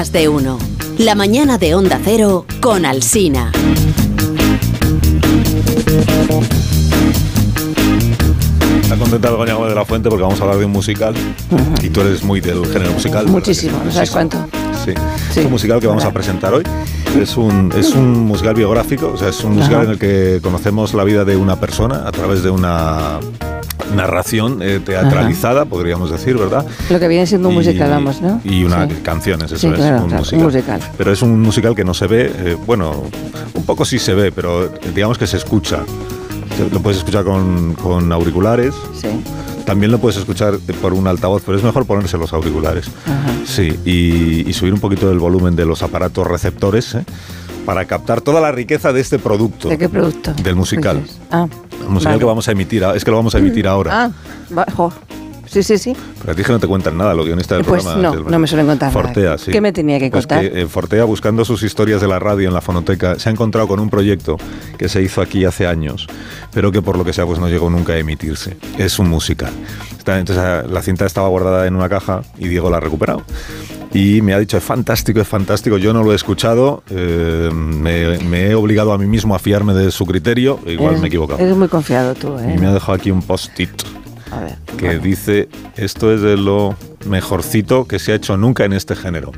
Más de uno. La mañana de Onda Cero con Alsina. Está contenta Begoña de la Fuente porque vamos a hablar de un musical y tú eres muy del género musical. Muchísimo, no sabes cuánto. Sí. Es un musical que vamos a presentar hoy. Es un, es un musical biográfico, o sea, es un musical en el que conocemos la vida de una persona a través de una narración eh, teatralizada, podríamos decir, ¿verdad? Lo que viene siendo un musical, vamos, ¿no? Y una Sí. canciones, eso Sí, es, claro, un, claro, musical. un musical. Pero es un musical que no se ve, eh, bueno, un poco sí se ve, pero digamos que se escucha. Lo puedes escuchar con, con auriculares, Sí. También lo puedes escuchar por un altavoz, pero es mejor ponerse los auriculares. Ajá. Sí, y, y subir un poquito el volumen de los aparatos receptores ¿eh? para captar toda la riqueza de este producto. ¿De qué producto? Del musical. Dices. Ah, El musical vale. que vamos a emitir, es que lo vamos a emitir ahora. Ah, va- jo. Sí, sí, sí. Pero a ti es que no te cuentan nada, los guionistas del Pues programa. no, del- no me suelen contar nada. Fortea, sí. ¿Qué me tenía que Pues contar? eh, Fortea, buscando sus historias de la radio en la fonoteca, se ha encontrado con un proyecto que se hizo aquí hace años, pero que por lo que sea pues no llegó nunca a emitirse. Es un musical. Está- entonces ah, la cinta estaba guardada en una caja y Diego la ha recuperado. Y me ha dicho, es fantástico, es fantástico. Yo no lo he escuchado, eh, me, me he obligado a mí mismo a fiarme de su criterio, e igual Eres- me he equivocado. Eres muy confiado tú, ¿eh? Y me ha dejado aquí un post-it A ver. que bueno. dice esto es de lo mejorcito que se ha hecho nunca en este género,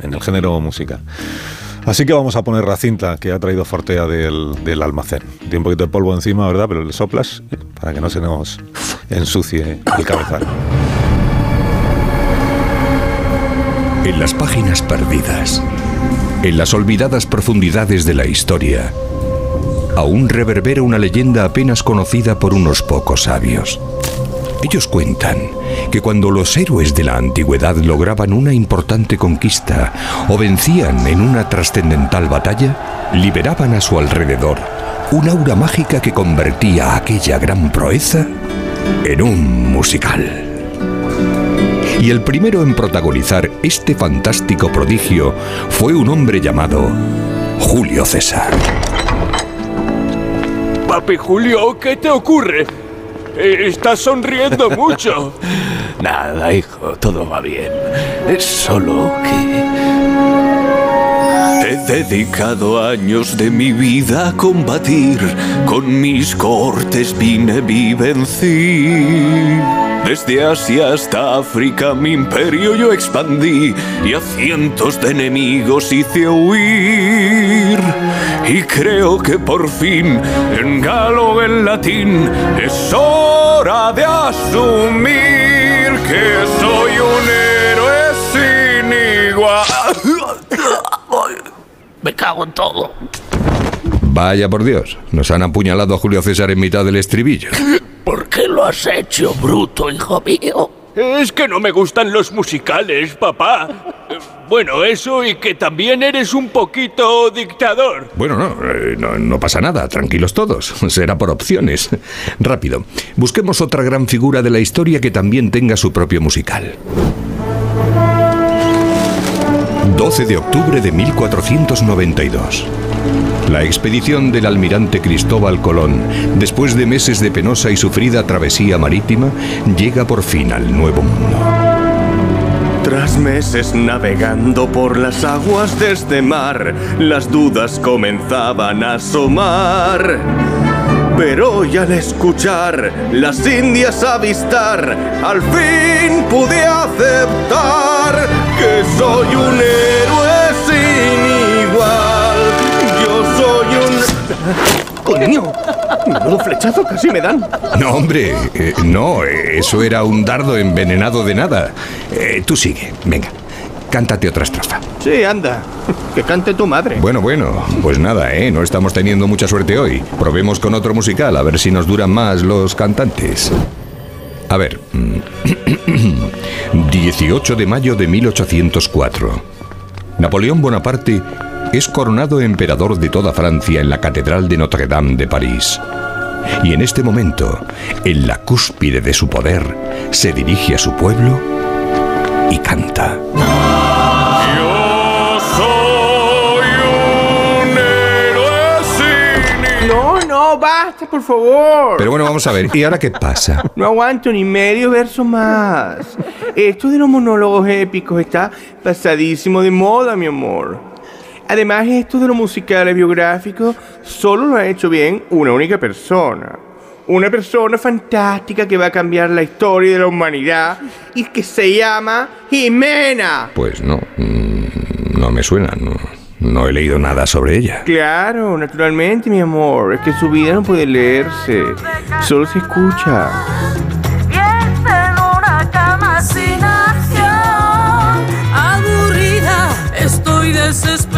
en el género musical. Así que vamos a poner la cinta que ha traído Fortea del, del almacén. Tiene un poquito de polvo encima, ¿verdad? Pero le soplas eh, para que no se nos ensucie el cabezal. En las páginas perdidas, en las olvidadas profundidades de la historia, aún reverbera una leyenda apenas conocida por unos pocos sabios. Ellos cuentan que cuando los héroes de la antigüedad lograban una importante conquista o vencían en una trascendental batalla, liberaban a su alrededor un aura mágica que convertía aquella gran proeza en un musical. Y el primero en protagonizar este fantástico prodigio fue un hombre llamado Julio César. Papi Julio, ¿qué te ocurre? Eh, Estás sonriendo mucho. Nada, hijo, todo va bien. Es solo que... He dedicado años de mi vida a combatir. Con mis cortes vine vivencí. Desde Asia hasta África mi imperio yo expandí y a cientos de enemigos hice huir. Y creo que por fin, en galo en latín, es hora de asumir que soy un héroe sin igual. Me cago en todo. Vaya por Dios, nos han apuñalado a Julio César en mitad del estribillo. ¿Por qué lo has hecho, bruto, hijo mío? Es que no me gustan los musicales, papá. Bueno, eso y que también eres un poquito dictador. Bueno, no, eh, no, no pasa nada, tranquilos todos, será por opciones. Rápido, busquemos otra gran figura de la historia que también tenga su propio musical. 12 de octubre de 1492. La expedición del almirante Cristóbal Colón, después de meses de penosa y sufrida travesía marítima, llega por fin al Nuevo Mundo. Tras meses navegando por las aguas de este mar, las dudas comenzaban a asomar. Pero hoy al escuchar las indias avistar, al fin pude aceptar que soy un héroe sin igual. Yo soy un... ¡Coño! Menudo flechazo casi me dan. No, hombre, eh, no, eh, eso era un dardo envenenado de nada. Eh, tú sigue, venga, cántate otra estrofa. Sí, anda. Que cante tu madre. Bueno, bueno, pues nada, ¿eh? No estamos teniendo mucha suerte hoy. Probemos con otro musical, a ver si nos duran más los cantantes. A ver. mm, 18 de mayo de 1804. Napoleón Bonaparte es coronado emperador de toda Francia en la Catedral de Notre Dame de París. Y en este momento, en la cúspide de su poder, se dirige a su pueblo y canta. Basta, por favor. Pero bueno, vamos a ver, ¿y ahora qué pasa? No aguanto ni medio verso más. esto de los monólogos épicos está pasadísimo de moda, mi amor. Además, esto de los musicales biográficos solo lo ha hecho bien una única persona. Una persona fantástica que va a cambiar la historia de la humanidad y que se llama Jimena. Pues no, mm, no me suena, no, no he leído nada sobre ella. Claro, naturalmente, mi amor. Es que su vida no puede leerse, solo se escucha. Aburrida, estoy desesperada.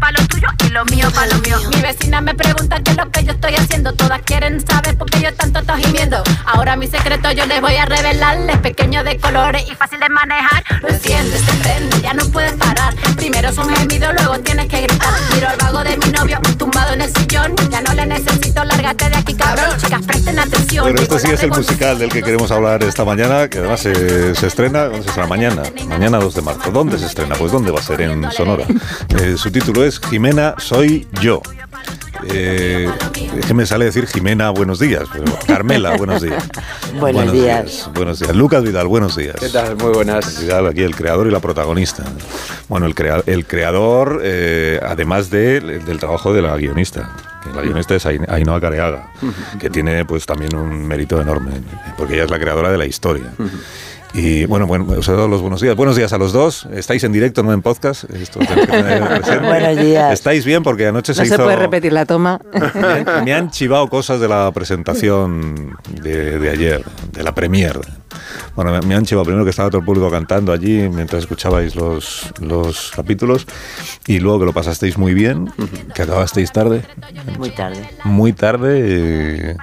Pa' lo tuyo y lo mío pa' lo mío. Mi vecina me pregunta qué es lo que yo estoy haciendo. Todas quieren saber por qué yo tanto estoy gimiendo. Ahora mi secreto yo les voy a revelarles. Pequeño de colores y fácil de manejar. Lo enciendes, te prende, ya no puedes parar. Primero es un gemido, luego tienes que gritar. Miro al vago de mi tumbado en el sillón. Ya no le necesito, lárgate de aquí, cabrón. Chicas, presten atención. Bueno, este Llegó sí es el musical del que queremos hablar esta mañana, que además se, se estrena, ¿dónde se estrena? Mañana, mañana 2 de marzo. ¿Dónde se estrena? Pues ¿dónde va a ser? En Sonora. Eh, su título es Jimena, soy yo. Eh, me sale decir Jimena, buenos días. pero Carmela, buenos días. Buenos días. Buenos días. Lucas Vidal, buenos días. ¿Qué tal? Muy buenas. Vidal, aquí el creador y la protagonista. Bueno, el, crea- el creador, eh, además de- del trabajo de la guionista. que La guionista es Ain- Ainhoa Careaga, que tiene pues también un mérito enorme, porque ella es la creadora de la historia. Y bueno, bueno, os he dado los buenos días. Buenos días a los dos. Estáis en directo, no en podcast. Esto. Buenos días. Estáis bien porque anoche No se se hizo. puede repetir la toma. Me han, me han chivado cosas de la presentación de, de ayer, de la premier. Bueno, me, me han chivado primero que estaba todo el público cantando allí mientras escuchabais los, los capítulos y luego que lo pasasteis muy bien, que acabasteis tarde, Muy tarde. muy tarde. eh,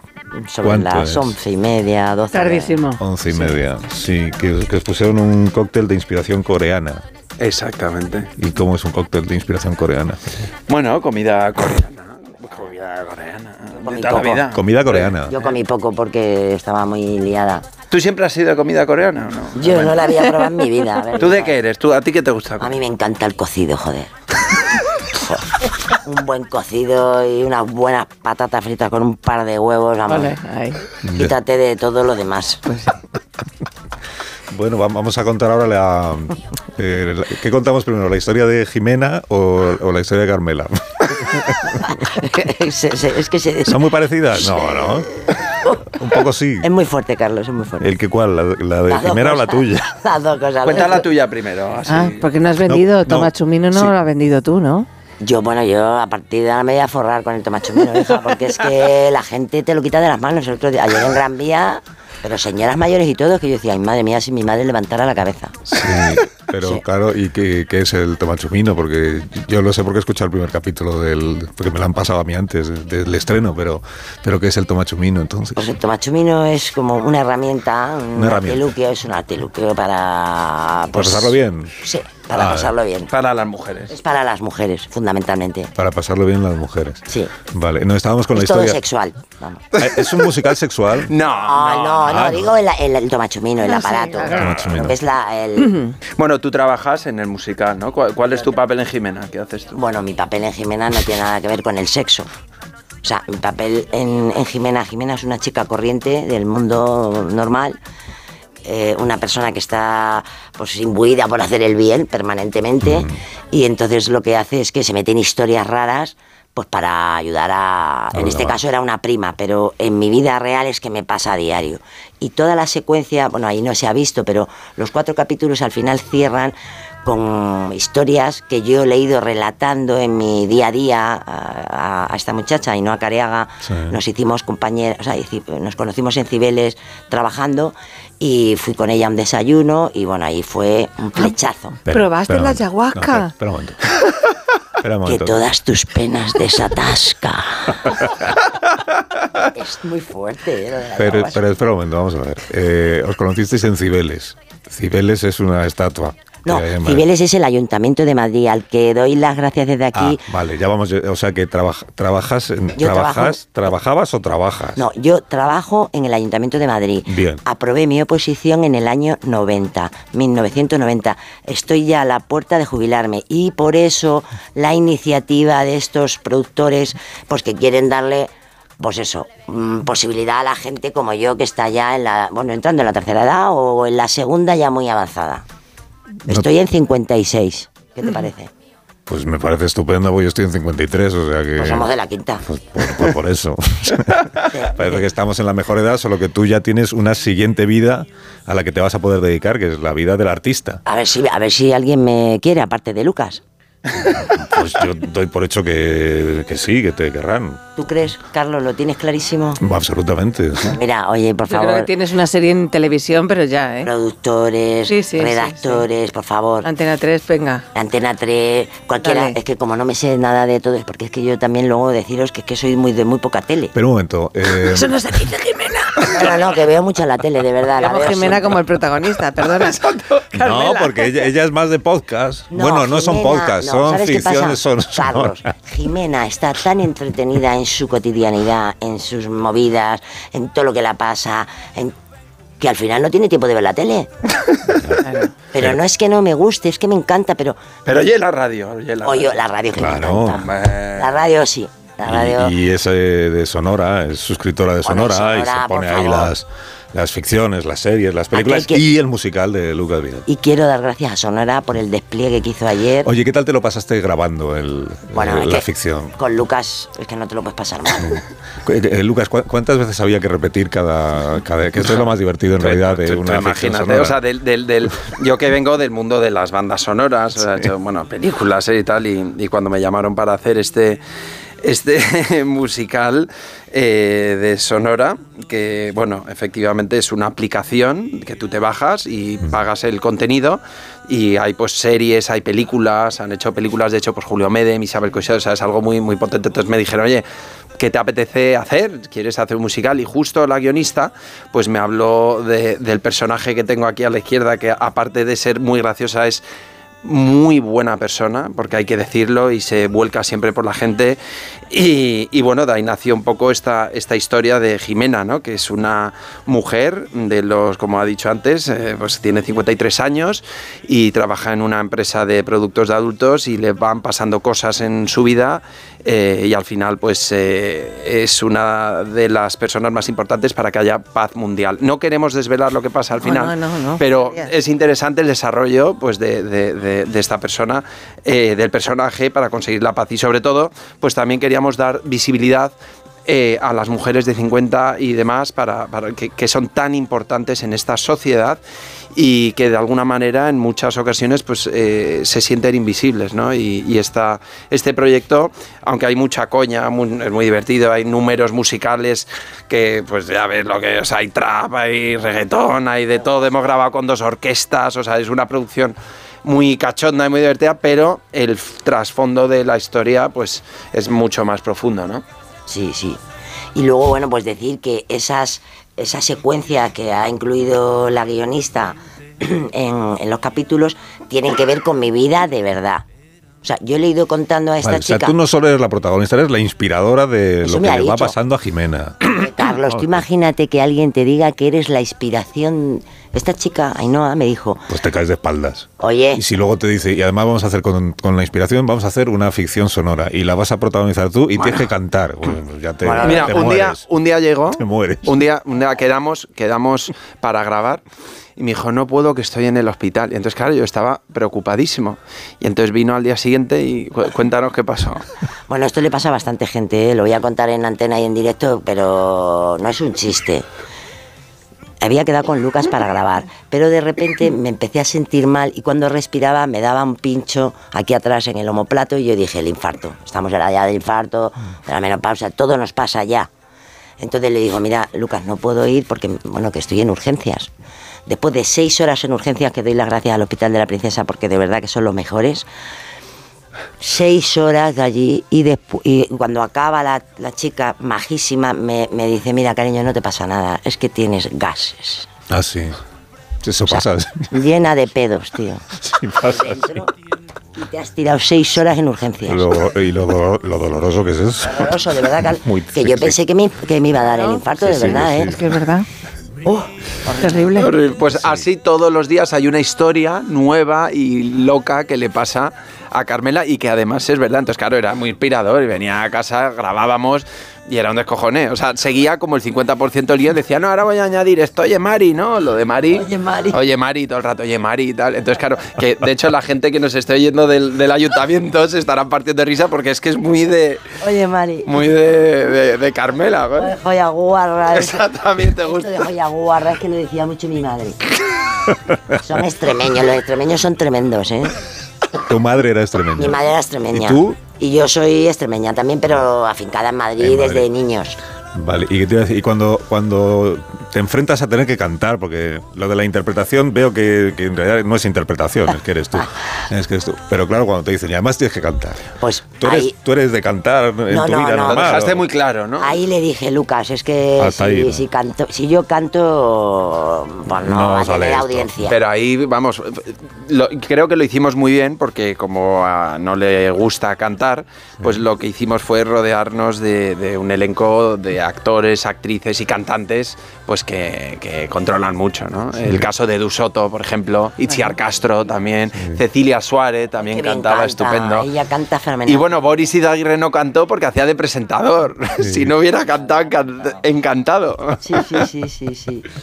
Sobre ¿cuánto las es? once y media, doce. Tardísimo. Once y media, sí, que, que os pusieron un cóctel de inspiración coreana. Exactamente. ¿Y cómo es un cóctel de inspiración coreana? Bueno, comida coreana. Comida coreana. De Comí toda la poco. vida. Comida coreana. Yo comí poco porque estaba muy liada. ¿Tú siempre has sido de comida coreana o no? Yo no la había probado en mi vida. a ver. ¿Tú de qué eres? ¿Tú, ¿A ti qué te gusta? A mí me encanta el cocido, joder. Joder. Un buen cocido y unas buenas patatas fritas con un par de huevos, vamos. Vale, ahí. Quítate de todo lo demás. Bueno, va- vamos a contar ahora la... eh, la- ¿Qué contamos primero? ¿La historia de Jimena o, o la historia de Carmela? Se- se- es que se... ¿Son muy parecidas? No, no. Un poco sí. Es muy fuerte, Carlos, es muy fuerte. ¿El que cuál? ¿La, la de Jimena o la tuya? Las dos cosas. Cuenta la tuya primero. Así. Ah, porque no has vendido no, Toma Chumino, no sí. lo has vendido tú, ¿no? Yo, bueno, yo a partir de ahora me voy a forrar con el tomachumino, hija, porque es que la gente te lo quita de las manos. El otro día, ayer en Gran Vía, pero señoras mayores y todo, que yo decía, ay, madre mía, si mi madre levantara la cabeza. Sí, pero Sí. claro, ¿y qué, qué es el tomachumino? Porque yo lo sé porque he escuchado el primer capítulo del... Porque me lo han pasado a mí antes del estreno, pero, pero ¿qué es el tomachumino entonces? Pues el tomachumino es como una herramienta, un Una herramienta. es un artiluquio para... ¿Para pues, pasarlo bien? Sí, para Ah, pasarlo bien. Para las mujeres. Es para las mujeres, fundamentalmente. Para pasarlo bien las mujeres. Sí. Vale, no estábamos con es la todo historia... sexual, vamos. Eh, ¿Es un musical sexual? No. Ah, no, no, Ah, digo el, el, el tomachumino, el sí, aparato. claro. Es la, el, Bueno, tú trabajas en el musical, ¿no? ¿Cuál, cuál es tu papel en Jimena? ¿Qué haces tú? Bueno, mi papel en Jimena no tiene nada que ver con el sexo. O sea, mi papel en, en Jimena, Jimena es una chica corriente del mundo normal, eh, una persona que está pues imbuida por hacer el bien permanentemente y entonces lo que hace es que se mete en historias raras pues para ayudar a... En este caso era una prima, pero en mi vida real es que me pasa a diario. Y toda la secuencia, bueno, ahí no se ha visto, pero los cuatro capítulos al final cierran con historias que yo he leído relatando en mi día a día a, a- a esta muchacha, Ainhoa Careaga. Sí. Nos hicimos compañeras, o sea, hici- nos conocimos en Cibeles trabajando y fui con ella a un desayuno y bueno, ahí fue un flechazo. Espera, ¿Probaste la momento. ayahuasca? No, espera, espera un momento. Que todas tus penas desatasca. es muy fuerte, ¿eh? Pero, pero espera un momento, vamos a ver. Eh, os conocisteis en Cibeles. Cibeles es una estatua. No. Cibeles es el Ayuntamiento de Madrid, al que doy las gracias desde Ah, aquí. vale, ya vamos, o sea que trabaja- trabajas, trabajas, trabajabas o trabajas. No, yo trabajo en el Ayuntamiento de Madrid. Bien. Aprobé mi oposición en el año 90, 1990. Estoy ya a la puerta de jubilarme y por eso la iniciativa de estos productores, pues que quieren darle, pues eso, mm, posibilidad a la gente como yo que está ya en la, bueno, entrando en la tercera edad o en la segunda ya muy avanzada. Estoy en 56. ¿Qué te parece? Pues me parece estupendo, porque yo estoy en 53, o sea que... Pues somos de la quinta. Por, por- por eso. Parece que estamos en la mejor edad, solo que tú ya tienes una siguiente vida a la que te vas a poder dedicar, que es la vida del artista. A ver si, a ver si alguien me quiere, aparte de Lucas. Pues yo doy por hecho que, que sí, que te querrán. ¿Tú crees, Carlos? ¿Lo tienes clarísimo? Absolutamente. Mira, oye, por Yo creo que favor. tienes una serie en televisión, pero ya, ¿eh? Productores, Sí, sí, sí, redactores, por favor. Antena 3, venga. Antena 3, cualquiera. Dale. Es que como no me sé nada de todo, es porque es que yo también luego deciros que es que soy muy de muy poca tele. Pero un momento. eh, Eso no se dice, Jimena. No, no, que veo mucha la tele, de verdad. La veo Jimena siempre. como el protagonista, perdona. no, porque ella, ella es más de podcast. No, bueno, no son podcasts, no, son ¿sabes qué ficciones son Carlos, Jimena está tan entretenida en su cotidianidad, en sus movidas, en todo lo que la pasa, en que al final no tiene tiempo de ver la tele. Pero no es que no me guste, es que me encanta, pero Pero oye la radio, oye la oye, radio. la radio que Claro. me encanta. La radio sí, la radio. Y, y es eh, de Sonora, es suscriptora de Bueno, Sonora, y Sonora, se pone ahí las, las ficciones, las series, las películas que- y el musical de Lucas Vidal. Y quiero dar gracias a Sonora por el despliegue que hizo ayer. Oye, ¿qué tal te lo pasaste grabando el, Bueno, el- la ficción? Con Lucas es que no te lo puedes pasar mal. Eh, eh, Lucas, ¿cu- ¿cuántas veces había que repetir cada, cada que esto es lo más divertido en realidad de una ficción imagínate, sonora? o sea, del, del- del- yo que vengo del mundo de las bandas sonoras, o sea, he hecho, bueno, películas eh, y tal, y, y cuando me llamaron para hacer este este musical eh, de Sonora, que bueno, efectivamente es una aplicación que tú te bajas y pagas el contenido y hay pues series, hay películas, han hecho películas, de hecho, pues Julio Medem, Isabel Coixet, o sea, es algo muy, muy potente. Entonces me dijeron, oye, ¿qué te apetece hacer? ¿Quieres hacer un musical? Y justo la guionista, pues me habló de- del personaje que tengo aquí a la izquierda, que aparte de ser muy graciosa, es muy buena persona, porque hay que decirlo, y se vuelca siempre por la gente. Y, y bueno, de ahí nació un poco esta, esta historia de Jimena, ¿no? que es una mujer de los, como ha dicho antes, eh, pues tiene 53 años y trabaja en una empresa de productos de adultos y le van pasando cosas en su vida eh, y al final pues eh, es una de las personas más importantes para que haya paz mundial. No queremos desvelar lo que pasa al final, no, no, no. pero es interesante el desarrollo pues, de, de- de- de esta persona, del personaje para conseguir la paz. Y sobre todo, pues también dar visibilidad eh, a las mujeres de 50 y demás para, que, son tan importantes en esta sociedad y que de alguna manera en muchas ocasiones pues eh, se sienten invisibles ¿no? y, esta, este proyecto aunque hay mucha coña es muy divertido hay números musicales que pues ya ves lo que o sea, hay trap hay reggaetón hay de todo hemos grabado con dos orquestas o sea es una producción muy cachonda y muy divertida pero el trasfondo de la historia pues es mucho más profundo ¿no? Sí, sí. Y luego, bueno, pues decir que esas, esa secuencia que ha incluido la guionista en, en los capítulos tienen que ver con mi vida de verdad. O sea, yo le he ido contando a esta Vale, o sea, chica. tú no solo eres la protagonista, eres la inspiradora de Eso lo que le va pasando a Jimena. Carlos, tú imagínate que alguien te diga que eres la inspiración. Esta chica, Ainhoa, me dijo, Pues te caes de espaldas. oye, Y si luego te dice, y además vamos a hacer con, con la inspiración, vamos a hacer una ficción sonora y la vas a protagonizar tú y tienes que cantar. Bueno, pues ya te, Mira, te un día, un día llegó, Te mueres. un día, un día quedamos, quedamos para grabar y me dijo, no puedo que estoy en el hospital. Y entonces, claro, yo estaba preocupadísimo. Y entonces vino al día siguiente y cu- cuéntanos qué pasó. Bueno, esto le pasa a bastante gente, ¿eh? lo voy a contar en antena y en directo, pero no es un chiste. Había quedado con Lucas para grabar, pero de repente me empecé a sentir mal y cuando respiraba me daba un pincho aquí atrás en el omoplato y yo dije, el infarto. Estamos en la ya del infarto, de la menopausia, todo nos pasa ya. Entonces le digo, mira, Lucas, no puedo ir porque, bueno, que estoy en urgencias. Después de seis horas en urgencias, que doy las gracias al Hospital de la Princesa porque de verdad que son los mejores, seis horas de allí y, y cuando acaba la, la chica majísima me, me dice, mira cariño, no te pasa nada, es que tienes gases. Ah, sí. Eso pasa. llena de pedos, tío. Sí, pasa. Y te has tirado seis horas en urgencias. Lo- y lo, do- lo doloroso que es eso. Horroroso, de verdad, que, Muy que yo pensé que me, que me iba a dar el infarto, de verdad, sí, ¿eh? Es que es verdad. Oh, Terrible. Pues así todos los días hay una historia nueva y loca que le pasa a Carmela y que además es verdad. Entonces, claro, era muy inspirador y venía a casa, grabábamos y era un descojone. O sea, seguía como el 50% el guion, decía, no, ahora voy a añadir esto, oye Mari, ¿no? Lo de Mari. Oye, Mari. Oye Mari, todo el rato, oye Mari y tal. Entonces, claro, que de hecho la gente que nos esté oyendo del, del ayuntamiento se estarán partiendo de risa porque es que es muy de, Oye, Mari. muy de, de, de Carmela. ¿no? Oye, Joya guarra. Exactamente, Esto gusta. de joya guarra es que lo decía mucho mi madre. Son extremeños, los extremeños son tremendos, ¿eh? Tu madre era extremeña. Mi madre era extremeña. ¿Y tú? Y yo soy extremeña también, pero afincada en Madrid, En Madrid. desde niños. Vale, y, y cuando, cuando te enfrentas a tener que cantar, porque lo de la interpretación veo que, que en realidad no es interpretación, es que eres tú. Es que eres tú. Pero claro, cuando te dicen, y además tienes que cantar. Pues Tú eres, ahí, tú eres de cantar en No, tu no, vida no. normal. Lo dejaste muy claro, ¿no? ahí le dije, Lucas, es que Hasta si, ahí, ¿no? si canto, si yo canto, pues no, No va a tener audiencia. Pero ahí, vamos, lo- creo que lo hicimos muy bien porque como a no le gusta cantar, pues lo que hicimos fue rodearnos de, de un elenco de actores, actrices y cantantes pues que, que controlan mucho, ¿no? El caso de Dusoto, por ejemplo, Itziar Castro también, Cecilia Suárez también cantaba canta, estupendo. Ella canta fenomenal. Y bueno, Boris Izaguirre no cantó porque hacía de presentador. si no hubiera cantado, encan- encantado. Sí, sí, sí, sí, sí.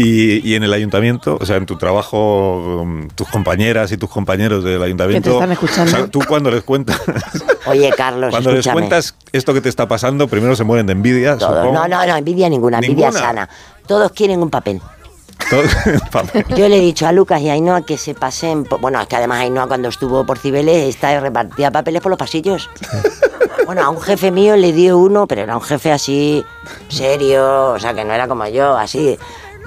Y, y en el ayuntamiento, o sea, en tu trabajo, um, tus compañeras y tus compañeros del ayuntamiento. están escuchando. o sea, tú cuando les cuentas, Oye, Carlos, cuando les cuentas esto que te está pasando, primero se mueren de envidia. Supongo. No, no, no, envidia ninguna, envidia sana. Todos quieren un papel. Yo le he dicho a Lucas y a Ainhoa que se pasen. Bueno, es que además Ainhoa cuando estuvo por Cibeles está repartía papeles por los pasillos. Bueno, a un jefe mío le dio uno, pero era un jefe así, serio, o sea, que no era como yo, así.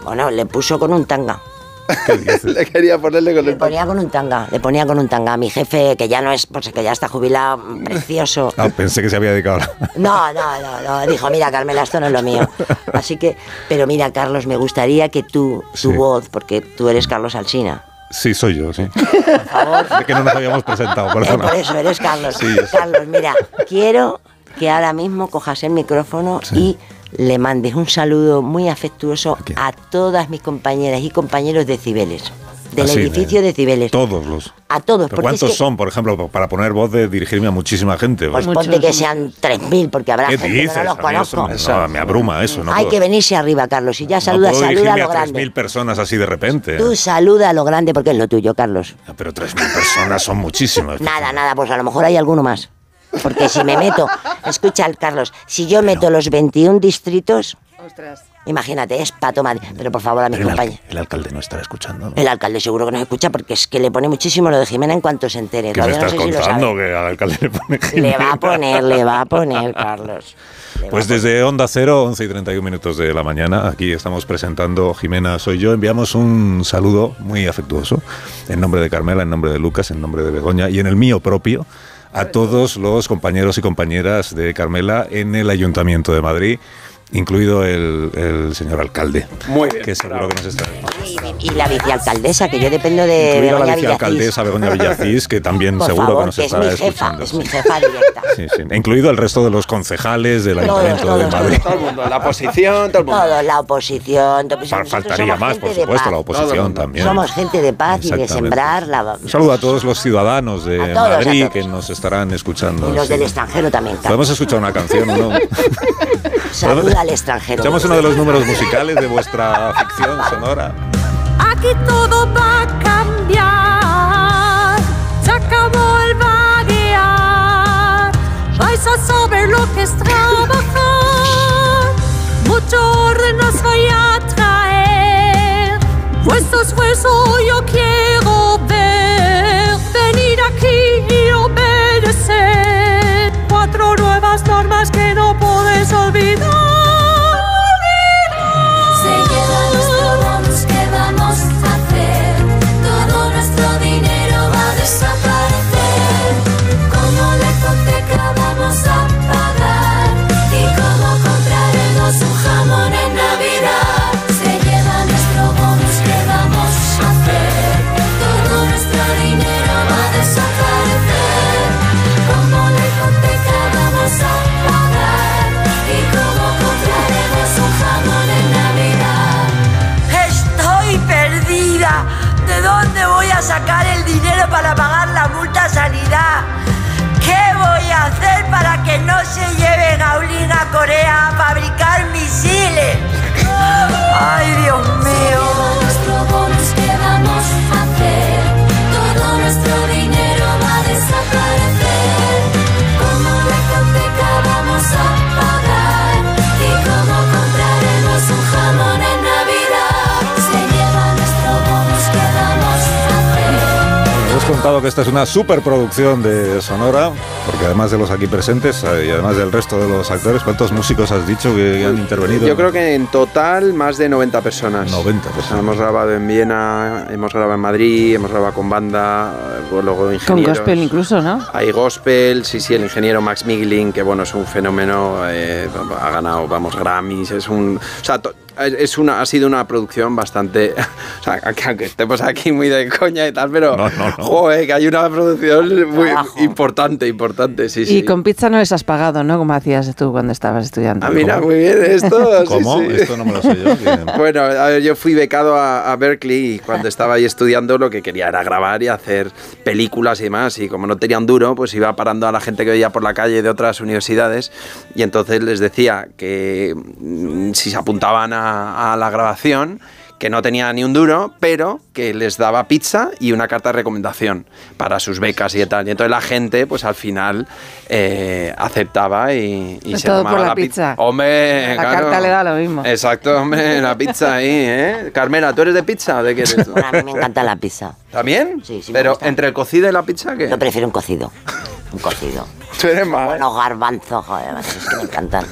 Bueno, le puso con un tanga. Le quería ponerle con Le el ponía con un tanga, le ponía con un tanga. A mi jefe, que ya no es, pues que ya está jubilado, precioso. Ah, pensé que se había dedicado. a- No, no, no, no. Dijo, mira, Carmela, esto no es lo mío. Así que, pero mira, Carlos, me gustaría que tú, tu Sí. voz, porque tú eres Carlos Alsina. Sí, soy yo, sí. Por favor. Es que no nos habíamos presentado, Eh, perdona. por eso eres Carlos. Sí. Carlos, mira, quiero que ahora mismo cojas el micrófono y le mandes un saludo muy afectuoso a todas mis compañeras y compañeros de Cibeles. Del Así, edificio de Cibeles. Todos los. A todos. ¿Pero Porque es ¿Cuántos que, son, por ejemplo, para poner voz de dirigirme a muchísima gente? Pues ponte que sean 3.000, porque habrá ¿Qué gente dices? que no los conozco. me, no, me abruma eso. No Hay puedo, que venirse arriba, Carlos. Y ya no saluda, puedo saluda a lo a grande. 3.000 personas así de repente. Tú saluda a lo grande porque es lo tuyo, Carlos. Pero 3.000 personas son muchísimas. Nada, nada, pues a lo mejor hay alguno más. Porque si me meto, escucha, Carlos, si yo meto los 21 distritos, Ostras. imagínate, es pato Madrid. Pero por favor, a mis Pero el, compañeros. alc- el alcalde no estará escuchando. ¿no? El alcalde seguro que nos escucha porque es que le pone muchísimo lo de Jimena en cuanto se entere. ¿Qué me Todavía no estás sé si lo contando? Que al alcalde le pone Le va Jimena. a poner, le va a poner, Carlos. Le Pues poner. desde Onda Cero, 11 y 31 minutos de la mañana, aquí estamos presentando Jimena Soy Yo. Enviamos un saludo muy afectuoso en nombre de Carmela, en nombre de Lucas, en nombre de Begoña y en el mío propio a todos los compañeros y compañeras de Carmela en el Ayuntamiento de Madrid, incluido el, el señor alcalde. Muy bien, Que seguro que nos está. Y, y la vicealcaldesa, que yo dependo de Incluida la Begoña vicealcaldesa Begoña Villacís, que también Por seguro favor, que nos que es estará mi jefa, escuchando. es mi jefa directa. Sí, sí. Incluido el resto de los concejales del Ayuntamiento de Madrid. Todo el mundo, la oposición, todo el mundo. Todo, la oposición. todo- nosotros Faltaría más, por supuesto, la Todo oposición también. Somos gente de paz y de sembrar la... Un saludo a todos los ciudadanos de todos, Madrid que nos estarán escuchando. Y los sí. del extranjero también. Carlos. Podemos escuchar una canción, ¿no? Saluda al extranjero. Echamos uno de los números musicales de vuestra ficción sonora. Aquí todo va a cambiar. Se acabó el vaguear. Vais a saber lo que es trabajar. Mucho orden nos voy a traer. Vuestro esfuerzo yo quiero vida contado que esta es una superproducción de Sonora, porque además de los aquí presentes eh, y además del resto de los actores, ¿cuántos músicos has dicho que han intervenido? Yo creo que en total más de 90 personas. 90 O sea, hemos grabado en Viena, hemos grabado en Madrid, hemos grabado con banda, eh, luego Con ingenieros. gospel incluso, ¿no? Hay gospel, sí, sí, el ingeniero Max Miglin, que bueno, es un fenómeno, eh, ha ganado, vamos, Grammys, es un... O sea, to- es una, ha sido una producción bastante... O sea, aunque, aunque estemos aquí muy de coña y tal, pero... Joder, que hay una producción muy importante, importante, sí, sí. Y con pizza no les has pagado, ¿no? Como hacías tú cuando estabas estudiando. Ah, mira, muy bien esto. sí, ¿Cómo? sí. Esto no me lo sé yo. bien. Bueno, a ver, yo fui becado a, a Berkeley y cuando estaba ahí estudiando lo que quería era grabar y hacer películas y demás. Y como no tenía un duro, pues iba parando a la gente que veía por la calle de otras universidades y entonces les decía que mm, si se apuntaban a, a la grabación, que no tenía ni un duro, pero que les daba pizza y una carta de recomendación para sus becas y tal. Y entonces la gente, pues al final eh, aceptaba y, se todo tomaba por la pi- pizza. Hombre, La claro. carta le da lo mismo. Exacto, hombre, la pizza ahí, ¿eh? Carmela, ¿tú eres de pizza o de qué eres tú? Bueno, a mí me encanta la pizza. ¿También? Sí, sí. me Pero gusta. entre el cocido y la pizza, ¿qué? Yo prefiero un cocido. Un cocido. Tú eres más. Bueno, garbanzos, joder, es que me encantan.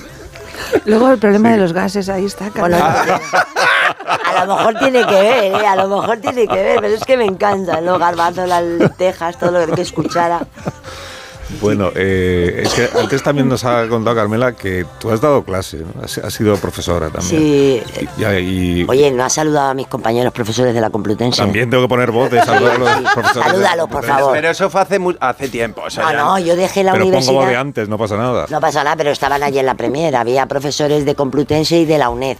Luego el problema de los gases, ahí está. Bueno, a lo mejor tiene que ver, ¿eh? a lo mejor tiene que ver, pero es que me encantan los garbanzos, las lentejas, todo lo que escuchara. Bueno, eh, es que antes también nos ha contado Carmela que tú has dado clase, ¿no? has, has sido profesora también. Sí. Y, y- Oye, ¿no has saludado a mis compañeros profesores de la Complutense? también tengo que poner voz de saludar a los profesores. de- Salúdalos, por favor. Pero eso fue hace, mu- hace tiempo. o sea, No, ya- no, yo dejé la Pero pongo voz de universidad. antes, no pasa nada. No pasa nada, pero estaban allí en la Premier. Había profesores de Complutense y de la UNED.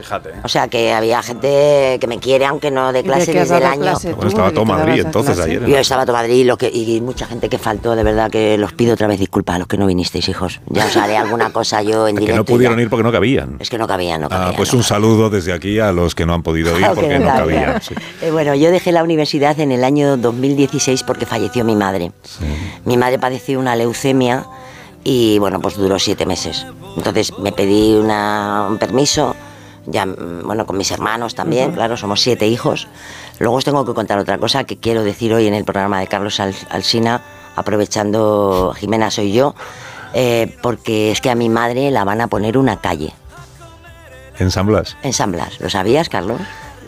Fíjate. O sea que había gente que me quiere, aunque no de ¿Y de clase desde el año. clase Bueno, estaba ¿De todo Madrid entonces clase? ayer. Yo estaba todo Madrid y, lo que, y mucha gente que faltó, de verdad que los pido otra vez disculpas a los que no vinisteis, hijos. Ya os haré alguna cosa yo en Que directo. no y ya. pudieron ir porque no cabían. Es que no cabían, no cabían. Ah, pues no un saludo desde aquí a los que no han podido ir que porque no no cabían. cabían. sí. Eh, bueno, yo dejé la universidad en el año 2016 porque falleció mi madre. Mi madre padeció una leucemia y bueno, pues duró siete meses. Entonces me pedí una- un permiso, ya, mm, bueno, con mis hermanos también, claro, somos siete hijos. Luego os tengo que contar otra cosa que quiero decir hoy en el programa de Carlos Al- Alsina, aprovechando Jimena soy yo, eh, porque es que a mi madre la van a poner una calle En San Blas. en San Blas. ¿Lo sabías, Carlos?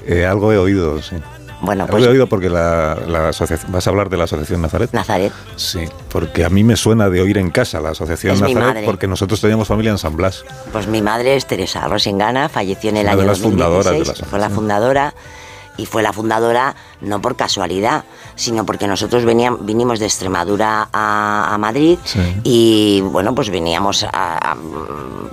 Eh, algo he oído, sí. Bueno, pues he oído porque la, la asociación. ¿Vas a hablar de la Asociación Nazaret? Nazaret. Sí, porque a mí me suena de oír en casa la Asociación Es Nazaret porque nosotros teníamos familia en San Blas. Pues mi madre es Teresa Rosengana, falleció en el Una de año las fundadoras de la 2016, fue la fundadora y fue la fundadora no por casualidad, sino porque nosotros veníamos, vinimos de Extremadura a, a Madrid y bueno, pues veníamos a- a-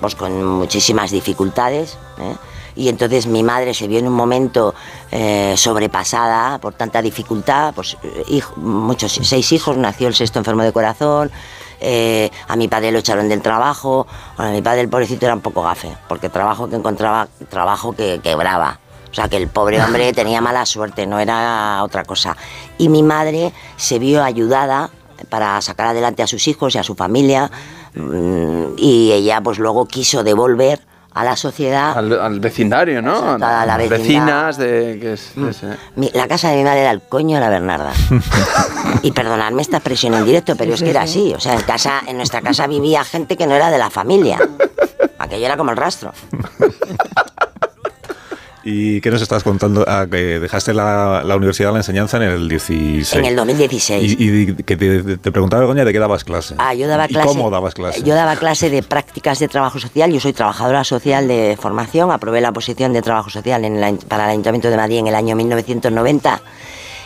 pues con muchísimas dificultades. ¿eh? Y entonces mi madre se vio en un momento eh, sobrepasada por tanta dificultad, pues eh, hijo- muchos, seis hijos, nació el sexto enfermo de corazón, eh, a mi padre lo echaron del trabajo, bueno, a mi padre el pobrecito era un poco gafe, porque trabajo que encontraba, trabajo que quebraba. O sea que el pobre hombre tenía mala suerte, no era otra cosa. Y mi madre se vio ayudada para sacar adelante a sus hijos y a su familia mm, y ella pues luego quiso devolver a la sociedad Al, al vecindario, ¿no? Exacto, a la vecindad. Vecinas de... Que es, es, eh. Mi- la casa de mi madre era el coño de la Bernarda. y perdonadme esta expresión en directo, pero Sí, es sí, que era sí. así. O sea, en casa, en nuestra casa vivía gente que no era de la familia. Aquello era como el rastro. ¿Y qué nos estás contando? Ah, que dejaste la, la universidad, la enseñanza en el 16. En el 2016. Y, y que te, te preguntaba, Begoña, de qué dabas clase. Ah, yo daba ¿Y clase. cómo dabas clase? Yo daba clase de prácticas de trabajo social. Yo soy trabajadora social de formación. Aprobé la posición de trabajo social en el ay- para el Ayuntamiento de Madrid en el año 1990.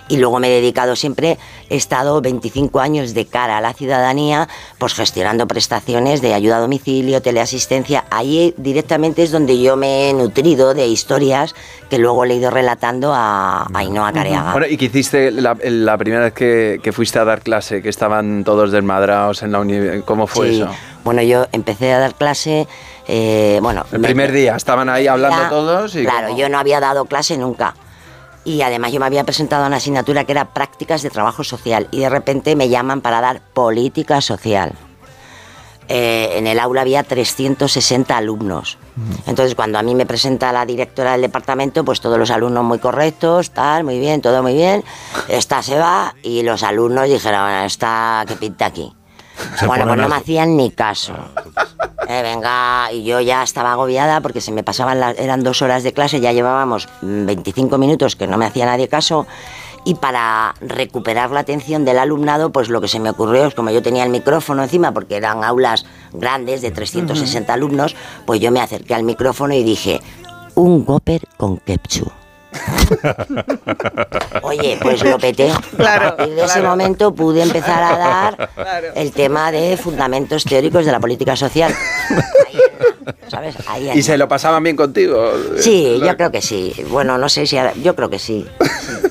Y luego me he dedicado siempre, he estado 25 años de cara a la ciudadanía, pues gestionando prestaciones de ayuda a domicilio, teleasistencia. Ahí directamente es donde yo me he nutrido de historias que luego le he ido relatando a, a Ainhoa Careaga. Bueno, ¿y qué hiciste la, la primera vez que, que fuiste a dar clase? Que estaban todos desmadrados en la universidad. ¿Cómo fue Sí. eso? Bueno, yo empecé a dar clase, eh, bueno... El me- primer día, estaban ahí hablando Ya, todos y... Claro, ¿cómo? yo no había dado clase nunca. Y además yo me había presentado a una asignatura que era prácticas de trabajo social y de repente me llaman para dar política social. eh, en el aula había 360 alumnos. Entonces, cuando a mí me presenta la directora del departamento, pues todos los alumnos muy correctos, tal, muy bien, todo muy bien. Esta se va y los alumnos dijeron, "Bueno, esta que pinta aquí. Se bueno, pues no me hacían ni caso. Eh, venga, y yo ya estaba agobiada porque se me pasaban las, eran dos horas de clase, ya llevábamos mm, 25 minutos que no me hacía nadie caso. Y para recuperar la atención del alumnado, pues lo que se me ocurrió es como yo tenía el micrófono encima, porque eran aulas grandes de 360 alumnos, pues yo me acerqué al micrófono y dije, un gopper con ketchup. Oye, pues lo peté. Claro, a partir de ese momento pude empezar a dar Claro. el tema de fundamentos teóricos de la política social. ¿Sabes? Ahí, ahí. ¿Y se lo pasaban bien contigo? Sí, yo creo que sí. Bueno, no sé si ahora- yo creo que sí.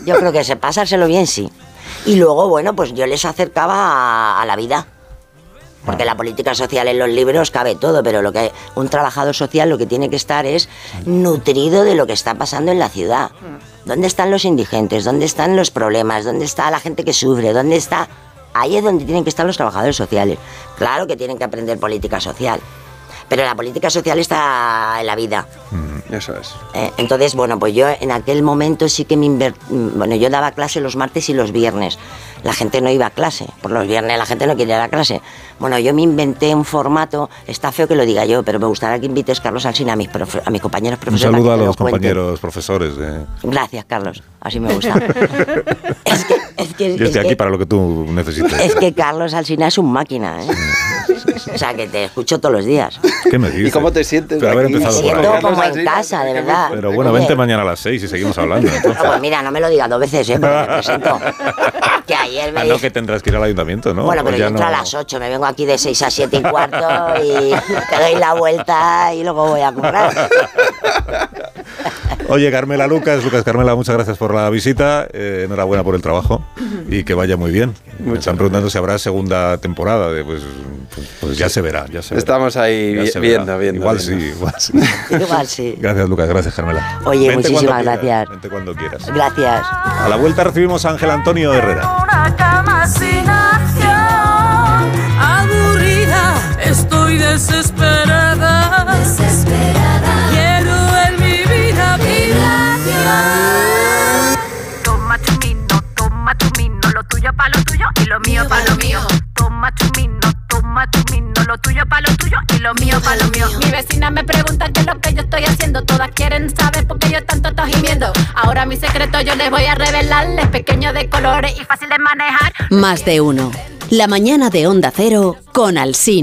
Yo creo que se pasárselo bien sí. Y luego, bueno, pues yo les acercaba a, a la vida. Porque la política social en los libros cabe todo, pero lo que un trabajador social lo que tiene que estar es nutrido de lo que está pasando en la ciudad. ¿Dónde están los indigentes? ¿Dónde están los problemas? ¿Dónde está la gente que sufre? ¿Dónde está? Ahí es donde tienen que estar los trabajadores sociales. Claro que tienen que aprender política social. Pero la política social está en la vida. Eso es. Eh, entonces, bueno, pues yo en aquel momento sí que me mm, Bueno, yo daba clase los martes y los viernes. La gente no iba a clase. Por los viernes la gente no quiere ir a clase. Bueno, yo me inventé un formato, está feo que lo diga yo, pero me gustaría que invites, Carlos Alsina, a mis, profe- a mis compañeros Un profesores. saludo para a los lo compañeros profesores. De... Gracias, Carlos. Así me gusta. es que, es que, Yo es estoy aquí que- para lo que tú necesites. es que Carlos Alsina es un máquina, ¿eh? O sea, que te escucho todos los días. ¿Qué me dices? ¿Y cómo te sientes? Pero haber empezado por Siento como en casa, de verdad. Pero bueno, vente mañana a las 6 y seguimos hablando. No, pues mira, no me lo digas dos veces, ¿eh? Porque me presento. Que ayer me Ah, no, que tendrás que ir al ayuntamiento, ¿no? Bueno, pero yo entro no- a las 8, me vengo aquí de 6 a 7 y cuarto y te doy la vuelta y luego voy a comprar. Oye, Carmela Lucas, Lucas Carmela, muchas gracias por la visita. eh, enhorabuena por el trabajo y que vaya muy bien. Me están preguntando si habrá segunda temporada. de, pues, pues, pues ya se verá, ya se verá. Estamos ahí Ya vi- se verá. viendo, viendo. Igual viendo. sí, igual sí. Igual sí. Gracias, Lucas. Gracias, Carmela. Oye, Vente muchísimas quieras, gracias. Vente cuando quieras. Gracias. A la vuelta recibimos a Ángel Antonio Herrera. Una cama sin acción. Aburrida, estoy desesperada. Desesperada. Toma chumino, toma chumino, lo tuyo pa' lo tuyo y lo mío pa' lo mío. Mi vecina me pregunta qué es lo que yo estoy haciendo, todas quieren saber por qué yo tanto estoy gimiendo. Ahora mi secreto yo les voy a revelarles, pequeño de colores y fácil de manejar. Más de uno. La mañana de Onda Cero con Alsina.